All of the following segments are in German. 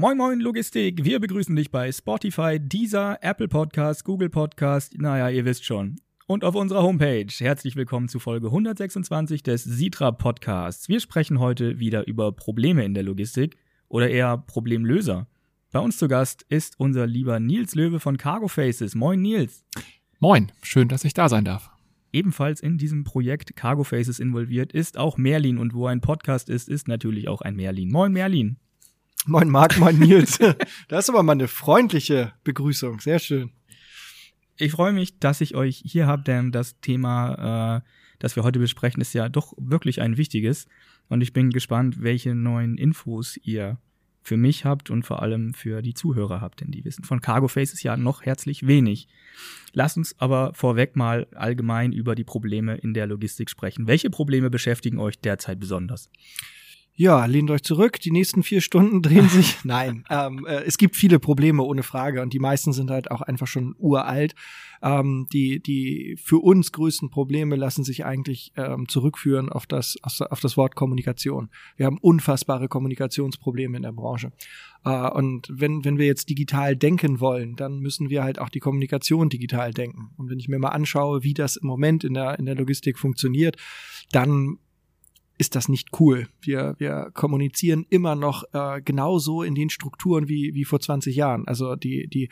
Moin Moin Logistik, wir begrüßen dich bei Spotify, Deezer, Apple Podcast, Google Podcast, naja, ihr wisst schon. Und auf unserer Homepage. Herzlich willkommen zu Folge 126 des Sitra Podcasts. Wir sprechen heute wieder über Probleme in der Logistik oder eher Problemlöser. Bei uns zu Gast ist unser lieber Nils Löwe von Cargo Faces. Moin Nils. Moin, schön, dass ich da sein darf. Ebenfalls in diesem Projekt Cargo Faces involviert ist auch Merlin und wo ein Podcast ist, ist natürlich auch ein Merlin. Moin Merlin. Moin Marc, moin Nils. das ist aber mal eine freundliche Begrüßung. Sehr schön. Ich freue mich, dass ich euch hier habe, denn das Thema, äh, das wir heute besprechen, ist ja doch wirklich ein wichtiges. Und ich bin gespannt, welche neuen Infos ihr für mich habt und vor allem für die Zuhörer habt, denn die wissen von Cargo Faces ja noch herzlich wenig. Lasst uns aber vorweg mal allgemein über die Probleme in der Logistik sprechen. Welche Probleme beschäftigen euch derzeit besonders? Ja, lehnt euch zurück. Die nächsten vier Stunden drehen sich. Nein, ähm, äh, es gibt viele Probleme ohne Frage und die meisten sind halt auch einfach schon uralt. Ähm, die die für uns größten Probleme lassen sich eigentlich ähm, zurückführen auf das auf das Wort Kommunikation. Wir haben unfassbare Kommunikationsprobleme in der Branche. Äh, und wenn wenn wir jetzt digital denken wollen, dann müssen wir halt auch die Kommunikation digital denken. Und wenn ich mir mal anschaue, wie das im Moment in der in der Logistik funktioniert, dann ist das nicht cool. Wir, wir kommunizieren immer noch äh, genauso in den Strukturen wie, wie vor 20 Jahren. Also die, die,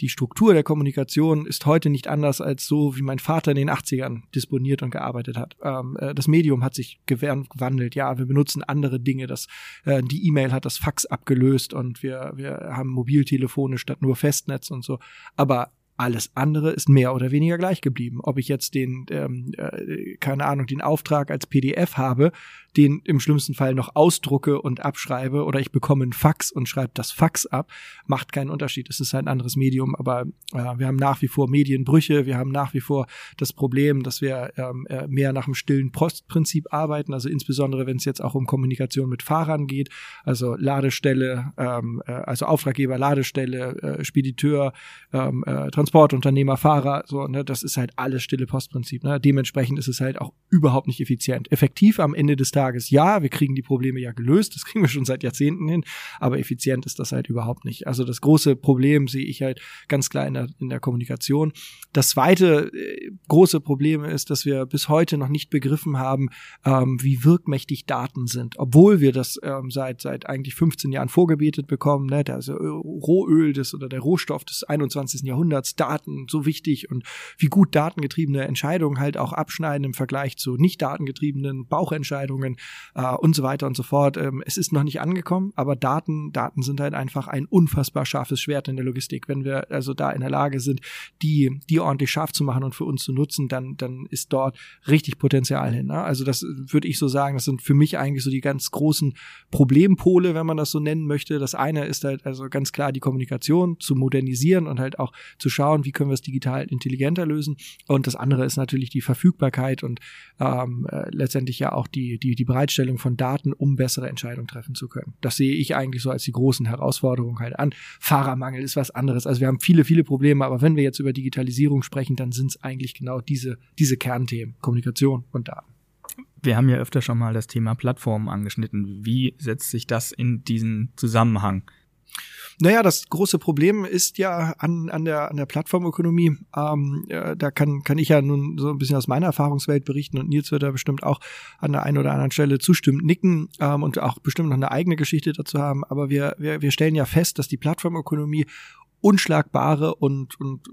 die Struktur der Kommunikation ist heute nicht anders als so, wie mein Vater in den 80ern disponiert und gearbeitet hat. Ähm, äh, das Medium hat sich gewandelt. Ja, wir benutzen andere Dinge. Das, äh, die E-Mail hat das Fax abgelöst und wir, wir haben Mobiltelefone statt nur Festnetz und so. Aber alles andere ist mehr oder weniger gleich geblieben. Ob ich jetzt den, ähm, äh, keine Ahnung, den Auftrag als PDF habe, den im schlimmsten Fall noch ausdrucke und abschreibe oder ich bekomme einen Fax und schreibe das Fax ab, macht keinen Unterschied. Es ist ein anderes Medium, aber äh, wir haben nach wie vor Medienbrüche, wir haben nach wie vor das Problem, dass wir ähm, äh, mehr nach dem stillen Postprinzip arbeiten, also insbesondere wenn es jetzt auch um Kommunikation mit Fahrern geht, also Ladestelle, ähm, äh, also Auftraggeber, Ladestelle, äh, Spediteur, ähm, äh, Transportunternehmer, Fahrer, so, ne, das ist halt alles stille Postprinzip. Ne? Dementsprechend ist es halt auch überhaupt nicht effizient. Effektiv am Ende des Tages, ja, wir kriegen die Probleme ja gelöst, das kriegen wir schon seit Jahrzehnten hin, aber effizient ist das halt überhaupt nicht. Also das große Problem sehe ich halt ganz klar in der, in der Kommunikation. Das zweite äh, große Problem ist, dass wir bis heute noch nicht begriffen haben, ähm, wie wirkmächtig Daten sind, obwohl wir das ähm, seit seit eigentlich 15 Jahren vorgebetet bekommen. Ne? Also Rohöl des oder der Rohstoff des 21. Jahrhunderts Daten so wichtig und wie gut datengetriebene Entscheidungen halt auch abschneiden im Vergleich zu nicht datengetriebenen Bauchentscheidungen äh, und so weiter und so fort. Ähm, es ist noch nicht angekommen, aber Daten, Daten sind halt einfach ein unfassbar scharfes Schwert in der Logistik. Wenn wir also da in der Lage sind, die, die ordentlich scharf zu machen und für uns zu nutzen, dann, dann ist dort richtig Potenzial hin. Ne? Also das würde ich so sagen, das sind für mich eigentlich so die ganz großen Problempole, wenn man das so nennen möchte. Das eine ist halt also ganz klar die Kommunikation zu modernisieren und halt auch zu schauen, schauen, wie können wir es digital intelligenter lösen. Und das andere ist natürlich die Verfügbarkeit und ähm, äh, letztendlich ja auch die, die, die Bereitstellung von Daten, um bessere Entscheidungen treffen zu können. Das sehe ich eigentlich so als die großen Herausforderungen halt an. Fahrermangel ist was anderes. Also wir haben viele, viele Probleme, aber wenn wir jetzt über Digitalisierung sprechen, dann sind es eigentlich genau diese, diese Kernthemen, Kommunikation und Daten. Wir haben ja öfter schon mal das Thema Plattformen angeschnitten. Wie setzt sich das in diesen Zusammenhang? Naja, das große Problem ist ja an, an, der, an der Plattformökonomie. Ähm, ja, da kann, kann ich ja nun so ein bisschen aus meiner Erfahrungswelt berichten und Nils wird da bestimmt auch an der einen oder anderen Stelle zustimmend nicken ähm, und auch bestimmt noch eine eigene Geschichte dazu haben. Aber wir, wir, wir stellen ja fest, dass die Plattformökonomie unschlagbare und, und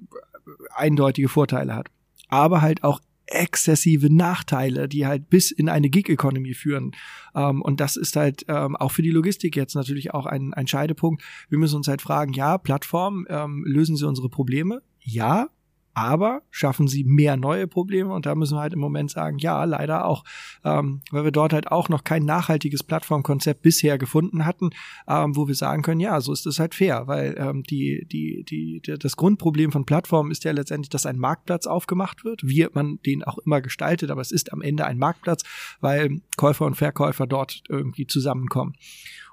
eindeutige Vorteile hat aber halt auch exzessive Nachteile, die halt bis in eine Gig-Economy führen. Ähm, und das ist halt ähm, auch für die Logistik jetzt natürlich auch ein, ein Scheidepunkt. Wir müssen uns halt fragen, ja, Plattformen, ähm, lösen sie unsere Probleme? Ja, aber schaffen sie mehr neue Probleme und da müssen wir halt im Moment sagen, ja, leider auch, ähm, weil wir dort halt auch noch kein nachhaltiges Plattformkonzept bisher gefunden hatten, ähm, wo wir sagen können, ja, so ist es halt fair, weil ähm, die, die, die, die, das Grundproblem von Plattformen ist ja letztendlich, dass ein Marktplatz aufgemacht wird, wie man den auch immer gestaltet, aber es ist am Ende ein Marktplatz, weil Käufer und Verkäufer dort irgendwie zusammenkommen.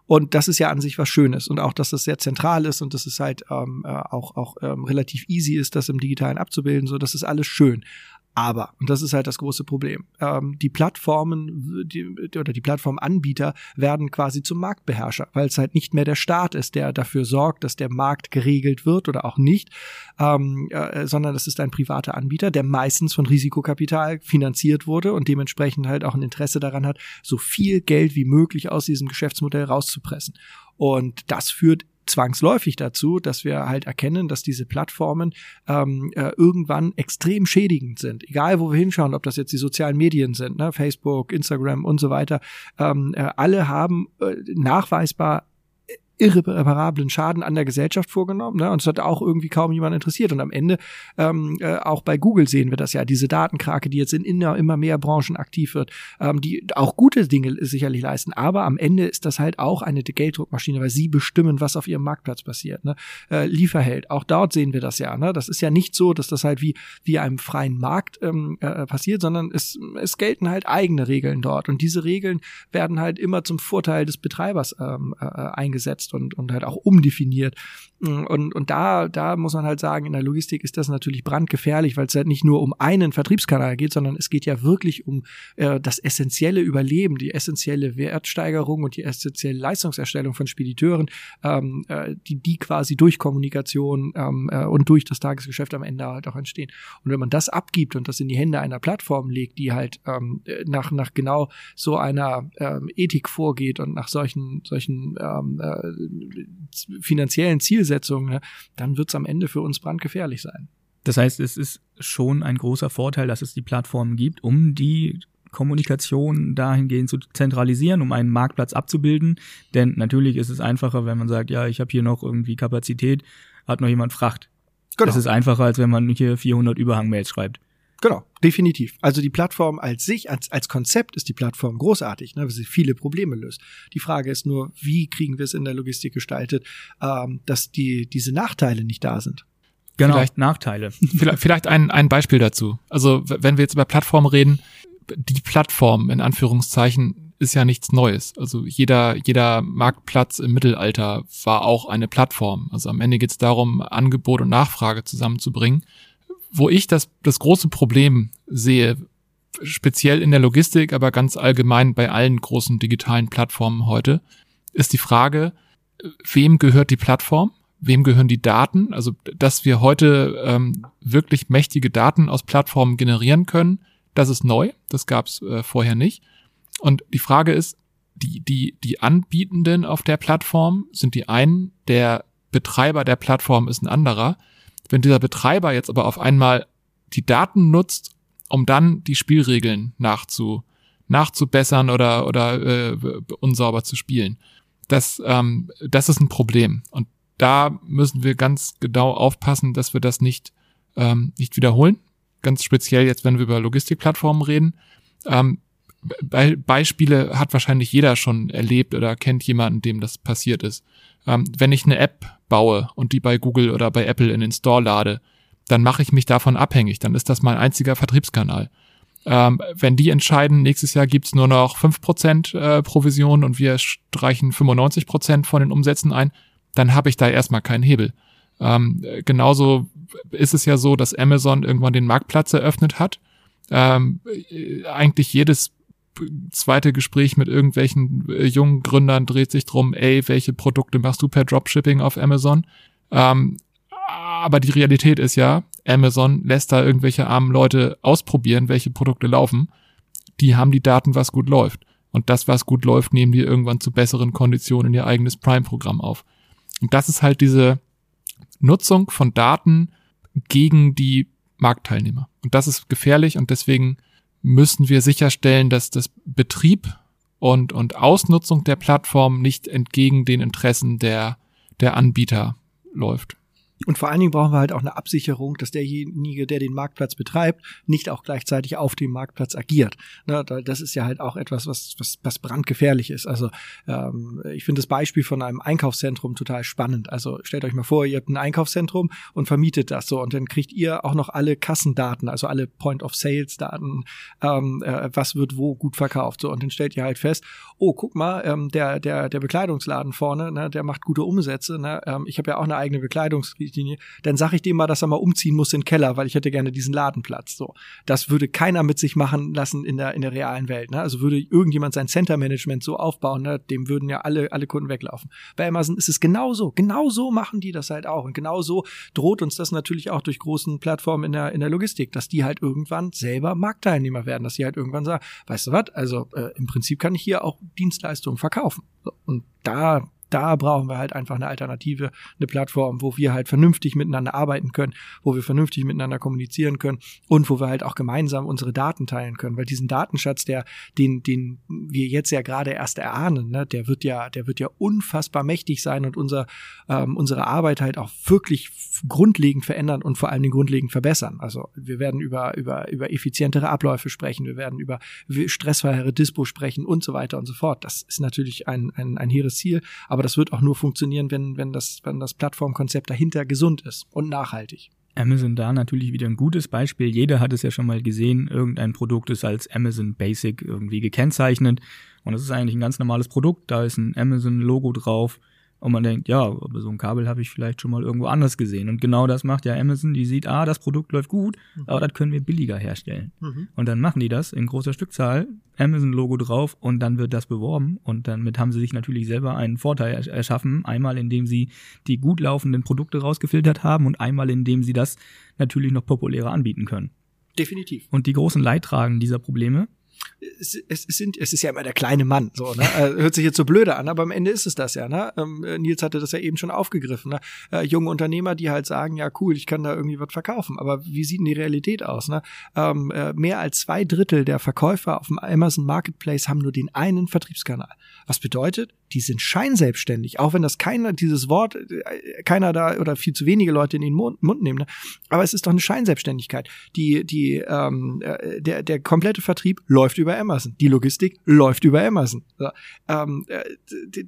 Und das ist ja an sich was Schönes und auch, dass das sehr zentral ist und dass es halt ähm, äh, auch, auch ähm, relativ easy ist, das im Digitalen abzubilden. So, das ist alles schön. Aber, und das ist halt das große Problem, ähm, die Plattformen die, oder die Plattformanbieter werden quasi zum Marktbeherrscher, weil es halt nicht mehr der Staat ist, der dafür sorgt, dass der Markt geregelt wird oder auch nicht, ähm, äh, sondern es ist ein privater Anbieter, der meistens von Risikokapital finanziert wurde und dementsprechend halt auch ein Interesse daran hat, so viel Geld wie möglich aus diesem Geschäftsmodell rauszupressen. Und das führt zwangsläufig dazu, dass wir halt erkennen, dass diese Plattformen ähm, äh, irgendwann extrem schädigend sind. Egal, wo wir hinschauen, ob das jetzt die sozialen Medien sind, ne, Facebook, Instagram und so weiter, ähm, äh, alle haben äh, nachweisbar irreparablen Schaden an der Gesellschaft vorgenommen. Ne? Und es hat auch irgendwie kaum jemand interessiert. Und am Ende, ähm, äh, auch bei Google sehen wir das ja, diese Datenkrake, die jetzt in immer, immer mehr Branchen aktiv wird, ähm, die auch gute Dinge sicherlich leisten. Aber am Ende ist das halt auch eine Gelddruckmaschine, weil sie bestimmen, was auf ihrem Marktplatz passiert. Ne? Äh, Lieferheld, auch dort sehen wir das ja. Ne? Das ist ja nicht so, dass das halt wie, wie einem freien Markt ähm, äh, passiert, sondern es, es gelten halt eigene Regeln dort. Und diese Regeln werden halt immer zum Vorteil des Betreibers ähm, äh, eingesetzt umgesetzt und, und halt auch umdefiniert. Und, und da, da muss man halt sagen, in der Logistik ist das natürlich brandgefährlich, weil es halt nicht nur um einen Vertriebskanal geht, sondern es geht ja wirklich um äh, das essentielle Überleben, die essentielle Wertsteigerung und die essentielle Leistungserstellung von Spediteuren, ähm, äh, die, die quasi durch Kommunikation ähm, äh, und durch das Tagesgeschäft am Ende halt auch entstehen. Und wenn man das abgibt und das in die Hände einer Plattform legt, die halt ähm, nach, nach genau so einer ähm, Ethik vorgeht und nach solchen, solchen ähm, äh, finanziellen Zielsetzungen, ne, dann wird es am Ende für uns brandgefährlich sein. Das heißt, es ist schon ein großer Vorteil, dass es die Plattformen gibt, um die Kommunikation dahingehend zu zentralisieren, um einen Marktplatz abzubilden. Denn natürlich ist es einfacher, wenn man sagt, ja, ich habe hier noch irgendwie Kapazität, hat noch jemand Fracht. Genau. Das ist einfacher, als wenn man hier 400 Überhangmails schreibt. Genau, definitiv. Also die Plattform als sich, als, als Konzept ist die Plattform großartig, ne, weil sie viele Probleme löst. Die Frage ist nur, wie kriegen wir es in der Logistik gestaltet, ähm, dass die, diese Nachteile nicht da sind. Genau, vielleicht, Nachteile. Vielleicht, vielleicht ein, ein Beispiel dazu. Also wenn wir jetzt über Plattformen reden, die Plattform in Anführungszeichen ist ja nichts Neues. Also jeder, jeder Marktplatz im Mittelalter war auch eine Plattform. Also am Ende geht es darum, Angebot und Nachfrage zusammenzubringen wo ich das, das große Problem sehe, speziell in der Logistik, aber ganz allgemein bei allen großen digitalen Plattformen heute, ist die Frage, wem gehört die Plattform? Wem gehören die Daten? Also, dass wir heute ähm, wirklich mächtige Daten aus Plattformen generieren können, das ist neu. Das gab es äh, vorher nicht. Und die Frage ist, die, die, die Anbietenden auf der Plattform sind die einen, der Betreiber der Plattform ist ein anderer. Wenn dieser Betreiber jetzt aber auf einmal die Daten nutzt, um dann die Spielregeln nachzu, nachzubessern oder, oder äh, unsauber zu spielen, das, ähm, das ist ein Problem. Und da müssen wir ganz genau aufpassen, dass wir das nicht, ähm, nicht wiederholen. Ganz speziell jetzt, wenn wir über Logistikplattformen reden. Ähm, Be Beispiele hat wahrscheinlich jeder schon erlebt oder kennt jemanden, dem das passiert ist. Ähm, wenn ich eine App baue und die bei Google oder bei Apple in den Store lade, dann mache ich mich davon abhängig. Dann ist das mein einziger Vertriebskanal. Ähm, wenn die entscheiden, nächstes Jahr gibt's nur noch 5% äh, Provision und wir streichen 95% von den Umsätzen ein, dann habe ich da erstmal keinen Hebel. Ähm, genauso ist es ja so, dass Amazon irgendwann den Marktplatz eröffnet hat. Ähm, äh, eigentlich jedes zweite Gespräch mit irgendwelchen äh, jungen Gründern dreht sich drum, ey, welche Produkte machst du per Dropshipping auf Amazon? Ähm, aber die Realität ist ja, Amazon lässt da irgendwelche armen Leute ausprobieren, welche Produkte laufen. Die haben die Daten, was gut läuft. Und das, was gut läuft, nehmen die irgendwann zu besseren Konditionen in ihr eigenes Prime-Programm auf. Und das ist halt diese Nutzung von Daten gegen die Marktteilnehmer. Und das ist gefährlich und deswegen müssen wir sicherstellen, dass das Betrieb und, und Ausnutzung der Plattform nicht entgegen den Interessen der, der Anbieter läuft. Und vor allen Dingen brauchen wir halt auch eine Absicherung, dass derjenige, der den Marktplatz betreibt, nicht auch gleichzeitig auf dem Marktplatz agiert. Ne, das ist ja halt auch etwas, was, was, was brandgefährlich ist. Also ähm, ich finde das Beispiel von einem Einkaufszentrum total spannend. Also stellt euch mal vor, ihr habt ein Einkaufszentrum und vermietet das so und dann kriegt ihr auch noch alle Kassendaten, also alle Point-of-Sales-Daten, ähm, äh, was wird wo gut verkauft. So und dann stellt ihr halt fest, oh, guck mal, ähm, der, der, der Bekleidungsladen vorne, ne, der macht gute Umsätze. Ne? Ich habe ja auch eine eigene Bekleidungs Richtlinie, dann sage ich dem mal, dass er mal umziehen muss in den Keller, weil ich hätte gerne diesen Ladenplatz. So, das würde keiner mit sich machen lassen in der in der realen Welt. Ne? Also würde irgendjemand sein Center Management so aufbauen, ne? dem würden ja alle alle Kunden weglaufen. Bei Amazon ist es genauso, genauso machen die das halt auch und genauso droht uns das natürlich auch durch großen Plattformen in der in der Logistik, dass die halt irgendwann selber Marktteilnehmer werden, dass sie halt irgendwann sagen, weißt du was, also äh, im Prinzip kann ich hier auch Dienstleistungen verkaufen. So, und da da brauchen wir halt einfach eine Alternative, eine Plattform, wo wir halt vernünftig miteinander arbeiten können, wo wir vernünftig miteinander kommunizieren können und wo wir halt auch gemeinsam unsere Daten teilen können, weil diesen Datenschatz, der den den wir jetzt ja gerade erst erahnen, ne, der wird ja der wird ja unfassbar mächtig sein und unser ähm, unsere Arbeit halt auch wirklich grundlegend verändern und vor allem den grundlegend verbessern. Also wir werden über über über effizientere Abläufe sprechen, wir werden über stressfreiere Dispo sprechen und so weiter und so fort. Das ist natürlich ein ein, ein hehres Ziel, aber das wird auch nur funktionieren, wenn, wenn, das, wenn das Plattformkonzept dahinter gesund ist und nachhaltig. Amazon da natürlich wieder ein gutes Beispiel. Jeder hat es ja schon mal gesehen. Irgendein Produkt ist als Amazon Basic irgendwie gekennzeichnet. Und es ist eigentlich ein ganz normales Produkt. Da ist ein Amazon-Logo drauf. Und man denkt, ja, aber so ein Kabel habe ich vielleicht schon mal irgendwo anders gesehen. Und genau das macht ja Amazon. Die sieht, ah, das Produkt läuft gut, mhm. aber das können wir billiger herstellen. Mhm. Und dann machen die das in großer Stückzahl, Amazon-Logo drauf und dann wird das beworben. Und damit haben sie sich natürlich selber einen Vorteil erschaffen. Einmal, indem sie die gut laufenden Produkte rausgefiltert haben und einmal, indem sie das natürlich noch populärer anbieten können. Definitiv. Und die großen Leidtragen dieser Probleme es, es, sind, es ist ja immer der kleine Mann, so, ne? Äh, hört sich jetzt so blöde an, aber am Ende ist es das ja, ne? Ähm, äh, Nils hatte das ja eben schon aufgegriffen, ne? Äh, junge Unternehmer, die halt sagen, ja cool, ich kann da irgendwie was verkaufen, aber wie sieht denn die Realität aus, ne? Ähm, äh, mehr als zwei Drittel der Verkäufer auf dem Amazon Marketplace haben nur den einen Vertriebskanal. Was bedeutet, die sind scheinselbstständig, auch wenn das keiner, dieses Wort, äh, keiner da oder viel zu wenige Leute in den Mund, nehmen, ne? aber es ist doch eine Scheinselbstständigkeit. Die, die, ähm, der, der komplette Vertrieb läuft über Amazon. Die Logistik läuft über Amazon. So, ähm,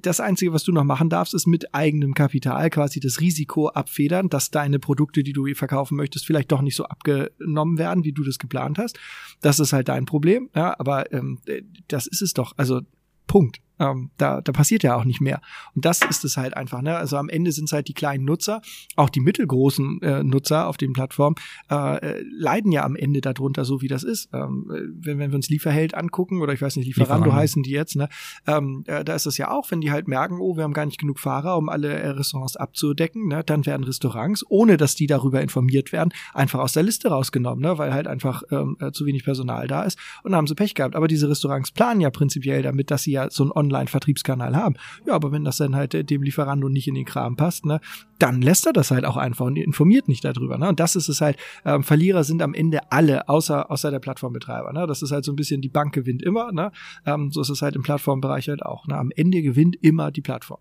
das Einzige, was du noch machen darfst, ist mit eigenem Kapital quasi das Risiko abfedern, dass deine Produkte, die du verkaufen möchtest, vielleicht doch nicht so abgenommen werden, wie du das geplant hast. Das ist halt dein Problem. Ja, aber ähm, das ist es doch. Also Punkt. Ähm, da, da passiert ja auch nicht mehr. Und das ist es halt einfach. Ne? Also am Ende sind es halt die kleinen Nutzer, auch die mittelgroßen äh, Nutzer auf den Plattformen äh, äh, leiden ja am Ende darunter, so wie das ist. Ähm, wenn, wenn wir uns Lieferheld angucken oder ich weiß nicht, Lieferando, Lieferando. heißen die jetzt, ne? ähm, äh, da ist es ja auch, wenn die halt merken, oh, wir haben gar nicht genug Fahrer, um alle äh, Restaurants abzudecken, ne? dann werden Restaurants, ohne dass die darüber informiert werden, einfach aus der Liste rausgenommen, ne? weil halt einfach ähm, äh, zu wenig Personal da ist und dann haben sie Pech gehabt. Aber diese Restaurants planen ja prinzipiell damit, dass sie ja so ein Online-Vertriebskanal haben. Ja, aber wenn das dann halt äh, dem Lieferando nicht in den Kram passt, ne, dann lässt er das halt auch einfach und informiert nicht darüber. Ne? Und das ist es halt, ähm, Verlierer sind am Ende alle, außer, außer der Plattformbetreiber. Ne? Das ist halt so ein bisschen, die Bank gewinnt immer. Ne? Ähm, so ist es halt im Plattformbereich halt auch. Ne? Am Ende gewinnt immer die Plattform.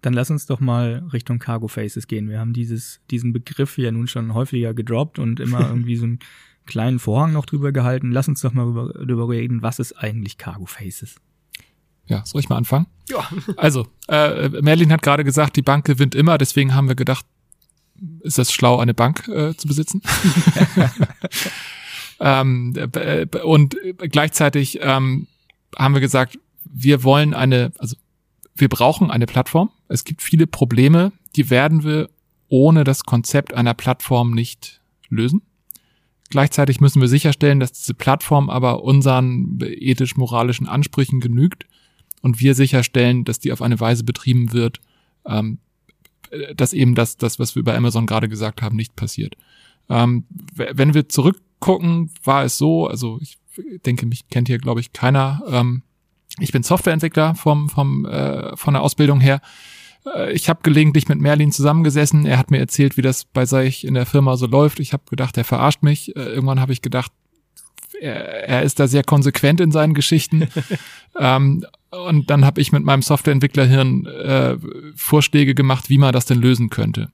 Dann lass uns doch mal Richtung Cargo Faces gehen. Wir haben dieses, diesen Begriff ja nun schon häufiger gedroppt und immer irgendwie so einen kleinen Vorhang noch drüber gehalten. Lass uns doch mal darüber, darüber reden, was ist eigentlich Cargo Faces? Ja, soll ich mal anfangen? Ja. Also, äh, Merlin hat gerade gesagt, die Bank gewinnt immer, deswegen haben wir gedacht, ist das schlau, eine Bank äh, zu besitzen? ähm, äh, und gleichzeitig ähm, haben wir gesagt, wir wollen eine, also wir brauchen eine Plattform. Es gibt viele Probleme, die werden wir ohne das Konzept einer Plattform nicht lösen. Gleichzeitig müssen wir sicherstellen, dass diese Plattform aber unseren ethisch-moralischen Ansprüchen genügt und wir sicherstellen, dass die auf eine Weise betrieben wird, ähm, dass eben das, das, was wir über Amazon gerade gesagt haben, nicht passiert. Ähm, wenn wir zurückgucken, war es so, also ich denke, mich kennt hier, glaube ich, keiner. Ähm, ich bin Softwareentwickler vom, vom, äh, von der Ausbildung her. Äh, ich habe gelegentlich mit Merlin zusammengesessen. Er hat mir erzählt, wie das bei sich in der Firma so läuft. Ich habe gedacht, er verarscht mich. Äh, irgendwann habe ich gedacht, er, er ist da sehr konsequent in seinen Geschichten. ähm, und dann habe ich mit meinem Softwareentwicklerhirn äh, Vorschläge gemacht, wie man das denn lösen könnte.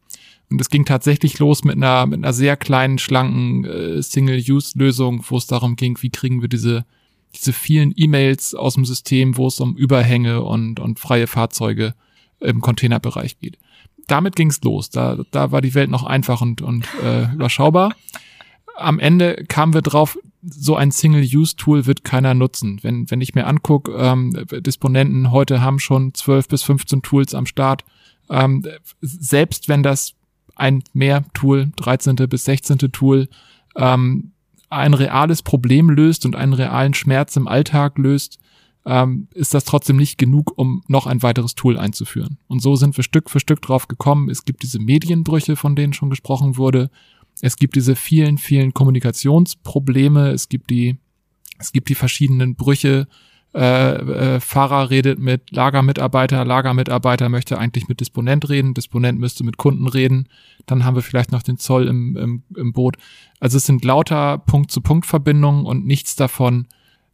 Und es ging tatsächlich los mit einer, mit einer sehr kleinen, schlanken äh, Single-Use-Lösung, wo es darum ging, wie kriegen wir diese, diese vielen E-Mails aus dem System, wo es um Überhänge und, und freie Fahrzeuge im Containerbereich geht. Damit ging's los. Da, da war die Welt noch einfach und, und äh, überschaubar. Am Ende kamen wir drauf, so ein Single-Use-Tool wird keiner nutzen. Wenn, wenn ich mir angucke, ähm, Disponenten heute haben schon 12 bis 15 Tools am Start. Ähm, selbst wenn das ein mehr Tool, 13. bis 16. Tool, ähm, ein reales Problem löst und einen realen Schmerz im Alltag löst, ähm, ist das trotzdem nicht genug, um noch ein weiteres Tool einzuführen. Und so sind wir Stück für Stück drauf gekommen. Es gibt diese Medienbrüche, von denen schon gesprochen wurde. Es gibt diese vielen, vielen Kommunikationsprobleme. Es gibt die, es gibt die verschiedenen Brüche. Äh, äh, Fahrer redet mit Lagermitarbeiter, Lagermitarbeiter möchte eigentlich mit Disponent reden, Disponent müsste mit Kunden reden. Dann haben wir vielleicht noch den Zoll im, im, im Boot. Also es sind lauter Punkt-zu-Punkt-Verbindungen und nichts davon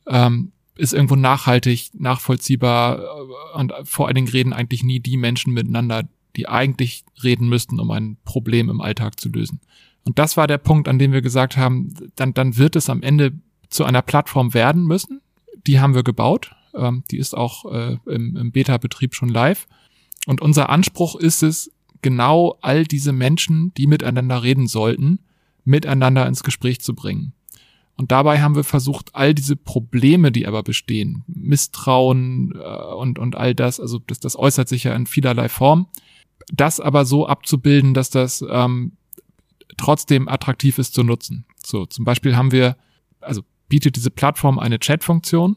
ähm, ist irgendwo nachhaltig, nachvollziehbar äh, und vor allen Dingen reden eigentlich nie die Menschen miteinander, die eigentlich reden müssten, um ein Problem im Alltag zu lösen. Und das war der Punkt, an dem wir gesagt haben, dann, dann wird es am Ende zu einer Plattform werden müssen. Die haben wir gebaut. Ähm, die ist auch äh, im, im Beta-Betrieb schon live. Und unser Anspruch ist es, genau all diese Menschen, die miteinander reden sollten, miteinander ins Gespräch zu bringen. Und dabei haben wir versucht, all diese Probleme, die aber bestehen, Misstrauen äh, und, und all das, also das, das äußert sich ja in vielerlei Form, das aber so abzubilden, dass das ähm, trotzdem attraktiv ist zu nutzen. So, zum Beispiel haben wir, also bietet diese Plattform eine Chat-Funktion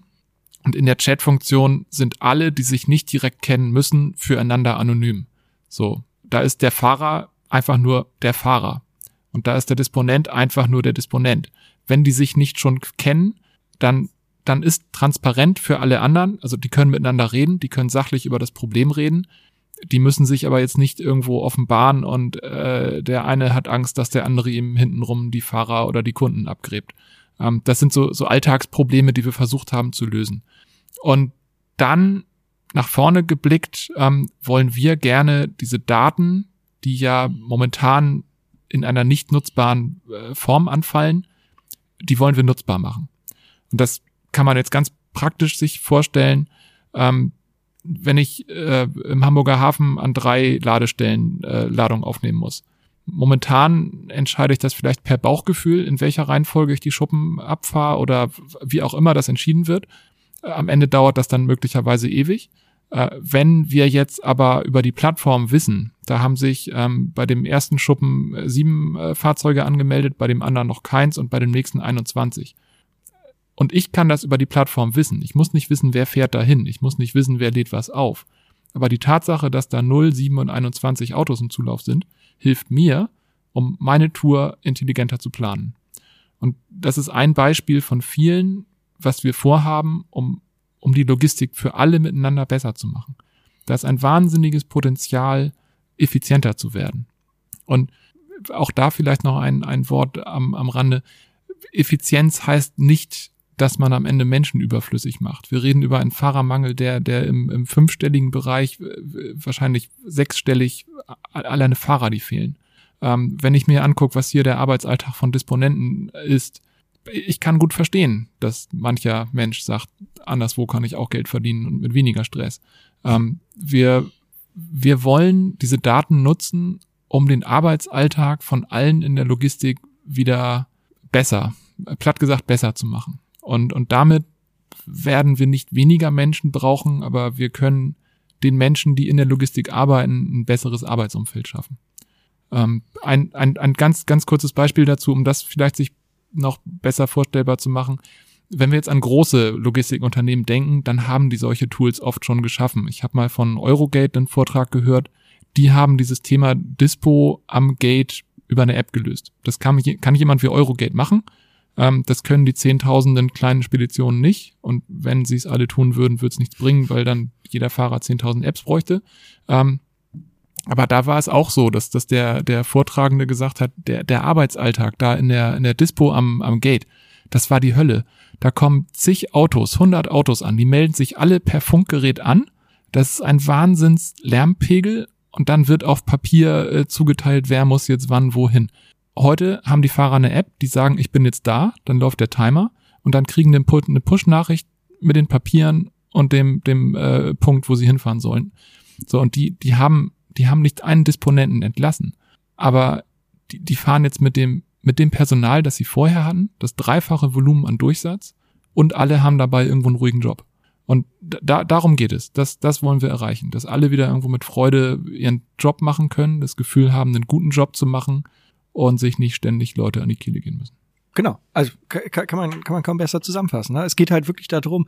und in der Chat-Funktion sind alle, die sich nicht direkt kennen müssen, füreinander anonym. So, da ist der Fahrer einfach nur der Fahrer und da ist der Disponent einfach nur der Disponent wenn die sich nicht schon kennen, dann, dann ist transparent für alle anderen, also die können miteinander reden, die können sachlich über das Problem reden, die müssen sich aber jetzt nicht irgendwo offenbaren und äh, der eine hat Angst, dass der andere ihm hintenrum die Fahrer oder die Kunden abgräbt. Ähm, das sind so, so Alltagsprobleme, die wir versucht haben zu lösen. Und dann nach vorne geblickt ähm, wollen wir gerne diese Daten, die ja momentan in einer nicht nutzbaren äh, Form anfallen, die wollen wir nutzbar machen. Und das kann man jetzt ganz praktisch sich vorstellen, ähm, wenn ich äh, im Hamburger Hafen an drei Ladestellen äh, Ladung aufnehmen muss. Momentan entscheide ich das vielleicht per Bauchgefühl, in welcher Reihenfolge ich die Schuppen abfahre oder wie auch immer das entschieden wird. Äh, am Ende dauert das dann möglicherweise ewig. Äh, wenn wir jetzt aber über die Plattform wissen, da haben sich ähm, bei dem ersten Schuppen äh, sieben äh, Fahrzeuge angemeldet, bei dem anderen noch keins und bei dem nächsten 21. Und ich kann das über die Plattform wissen. Ich muss nicht wissen, wer fährt dahin. Ich muss nicht wissen, wer lädt was auf. Aber die Tatsache, dass da 0, 7 und 21 Autos im Zulauf sind, hilft mir, um meine Tour intelligenter zu planen. Und das ist ein Beispiel von vielen, was wir vorhaben, um um die Logistik für alle miteinander besser zu machen. Da ist ein wahnsinniges Potenzial, effizienter zu werden. Und auch da vielleicht noch ein, ein Wort am, am Rande. Effizienz heißt nicht, dass man am Ende Menschen überflüssig macht. Wir reden über einen Fahrermangel, der, der im, im fünfstelligen Bereich, wahrscheinlich sechsstellig, alleine Fahrer, die fehlen. Ähm, wenn ich mir angucke, was hier der Arbeitsalltag von Disponenten ist, ich kann gut verstehen, dass mancher Mensch sagt, anderswo kann ich auch Geld verdienen und mit weniger Stress. Ähm, wir, wir wollen diese Daten nutzen, um den Arbeitsalltag von allen in der Logistik wieder besser, platt gesagt besser zu machen. Und, und damit werden wir nicht weniger Menschen brauchen, aber wir können den Menschen, die in der Logistik arbeiten, ein besseres Arbeitsumfeld schaffen. Ähm, ein, ein, ein ganz, ganz kurzes Beispiel dazu, um das vielleicht sich noch besser vorstellbar zu machen. Wenn wir jetzt an große Logistikunternehmen denken, dann haben die solche Tools oft schon geschaffen. Ich habe mal von Eurogate einen Vortrag gehört, die haben dieses Thema Dispo am Gate über eine App gelöst. Das kann, kann jemand wie Eurogate machen. Ähm, das können die zehntausenden kleinen Speditionen nicht. Und wenn sie es alle tun würden, würde es nichts bringen, weil dann jeder Fahrer 10.000 Apps bräuchte. Ähm, aber da war es auch so, dass, dass der, der Vortragende gesagt hat, der, der Arbeitsalltag da in der, in der Dispo am, am Gate, das war die Hölle. Da kommen zig Autos, 100 Autos an, die melden sich alle per Funkgerät an. Das ist ein Wahnsinns Lärmpegel und dann wird auf Papier äh, zugeteilt, wer muss jetzt wann wohin. Heute haben die Fahrer eine App, die sagen, ich bin jetzt da, dann läuft der Timer und dann kriegen den eine Push-Nachricht mit den Papieren und dem, dem äh, Punkt, wo sie hinfahren sollen. So, und die, die haben die haben nicht einen Disponenten entlassen, aber die, die fahren jetzt mit dem, mit dem Personal, das sie vorher hatten, das dreifache Volumen an Durchsatz und alle haben dabei irgendwo einen ruhigen Job. Und da, darum geht es. Das, das wollen wir erreichen. Dass alle wieder irgendwo mit Freude ihren Job machen können, das Gefühl haben, einen guten Job zu machen und sich nicht ständig Leute an die Kehle gehen müssen. Genau, also kann, man, kann man kaum besser zusammenfassen. Ne? Es geht halt wirklich darum,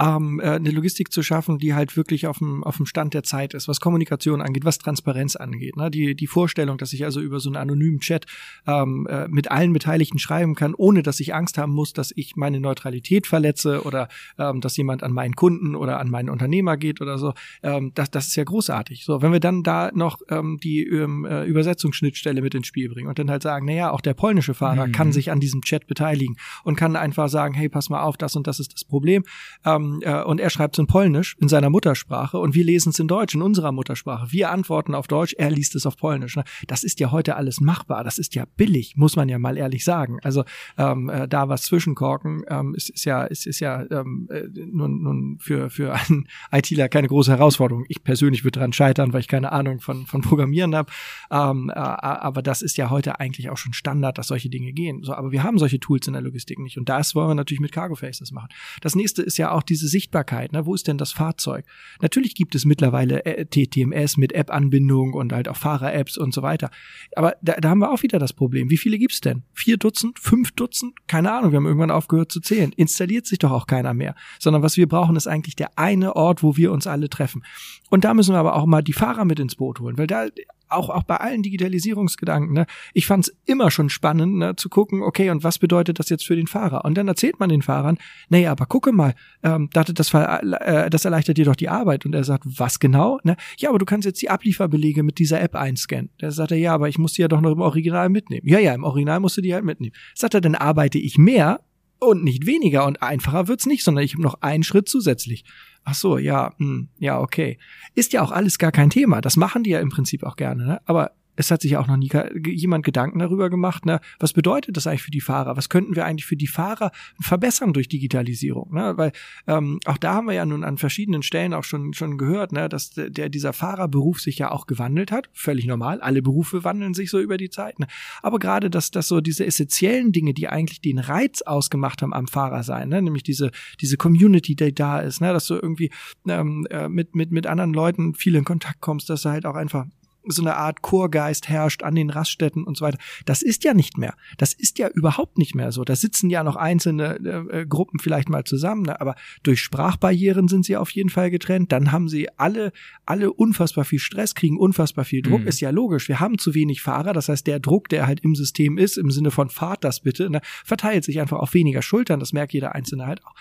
ähm, äh, eine Logistik zu schaffen, die halt wirklich auf dem, auf dem Stand der Zeit ist, was Kommunikation angeht, was Transparenz angeht. Ne? Die, die Vorstellung, dass ich also über so einen anonymen Chat ähm, äh, mit allen Beteiligten schreiben kann, ohne dass ich Angst haben muss, dass ich meine Neutralität verletze oder ähm, dass jemand an meinen Kunden oder an meinen Unternehmer geht oder so, ähm, das, das ist ja großartig. So, wenn wir dann da noch ähm, die ähm, äh, Übersetzungsschnittstelle mit ins Spiel bringen und dann halt sagen, naja, auch der polnische Fahrer mhm. kann sich an diesem Chat beteiligen und kann einfach sagen, hey, pass mal auf, das und das ist das Problem. Ähm, äh, und er schreibt es in Polnisch, in seiner Muttersprache, und wir lesen es in Deutsch, in unserer Muttersprache. Wir antworten auf Deutsch, er liest es auf Polnisch. Ne? Das ist ja heute alles machbar. Das ist ja billig, muss man ja mal ehrlich sagen. Also ähm, äh, da was zwischenkorken ähm, ist, ist ja, ist, ist ja ähm, äh, nun, nun für, für einen ITler keine große Herausforderung. Ich persönlich würde daran scheitern, weil ich keine Ahnung von, von Programmieren habe. Ähm, äh, aber das ist ja heute eigentlich auch schon Standard, dass solche Dinge gehen. So, aber wir haben solche Tools in der Logistik nicht. Und das wollen wir natürlich mit Cargo Faces machen. Das nächste ist ja auch diese Sichtbarkeit. Ne? Wo ist denn das Fahrzeug? Natürlich gibt es mittlerweile äh, TTMS mit App-Anbindung und halt auch Fahrer-Apps und so weiter. Aber da, da haben wir auch wieder das Problem. Wie viele gibt's denn? Vier Dutzend? Fünf Dutzend? Keine Ahnung. Wir haben irgendwann aufgehört zu zählen. Installiert sich doch auch keiner mehr. Sondern was wir brauchen, ist eigentlich der eine Ort, wo wir uns alle treffen. Und da müssen wir aber auch mal die Fahrer mit ins Boot holen, weil da auch, auch bei allen Digitalisierungsgedanken, ne, ich fand es immer schon spannend, ne, zu gucken, okay, und was bedeutet das jetzt für den Fahrer? Und dann erzählt man den Fahrern, naja, aber gucke mal, ähm, das, äh, das erleichtert dir doch die Arbeit. Und er sagt, was genau? Ne? Ja, aber du kannst jetzt die Ablieferbelege mit dieser App einscannen. Da sagt er, ja, aber ich muss die ja doch noch im Original mitnehmen. Ja, ja, im Original musst du die halt mitnehmen. Sagt er, dann arbeite ich mehr und nicht weniger und einfacher wird's nicht, sondern ich habe noch einen Schritt zusätzlich. Ach so, ja, mh, hm, ja, okay. Ist ja auch alles gar kein Thema. Das machen die ja im Prinzip auch gerne, ne? Aber es hat sich auch noch nie jemand Gedanken darüber gemacht, ne, was bedeutet das eigentlich für die Fahrer? Was könnten wir eigentlich für die Fahrer verbessern durch Digitalisierung? Ne? Weil ähm, auch da haben wir ja nun an verschiedenen Stellen auch schon schon gehört, ne, dass der dieser Fahrerberuf sich ja auch gewandelt hat. Völlig normal. Alle Berufe wandeln sich so über die Zeit. Ne? Aber gerade, dass dass so diese essentiellen Dinge, die eigentlich den Reiz ausgemacht haben am Fahrer sein, ne? nämlich diese diese Community, die da ist, ne? dass du irgendwie ähm, äh, mit mit mit anderen Leuten viel in Kontakt kommst, dass du halt auch einfach so eine Art Chorgeist herrscht an den Raststätten und so weiter. Das ist ja nicht mehr. Das ist ja überhaupt nicht mehr so. Da sitzen ja noch einzelne äh, äh, Gruppen vielleicht mal zusammen, ne? aber durch Sprachbarrieren sind sie auf jeden Fall getrennt. Dann haben sie alle, alle unfassbar viel Stress, kriegen unfassbar viel Druck. Mhm. Ist ja logisch. Wir haben zu wenig Fahrer. Das heißt, der Druck, der halt im System ist, im Sinne von fahrt das bitte, ne, verteilt sich einfach auf weniger Schultern. Das merkt jeder Einzelne halt auch.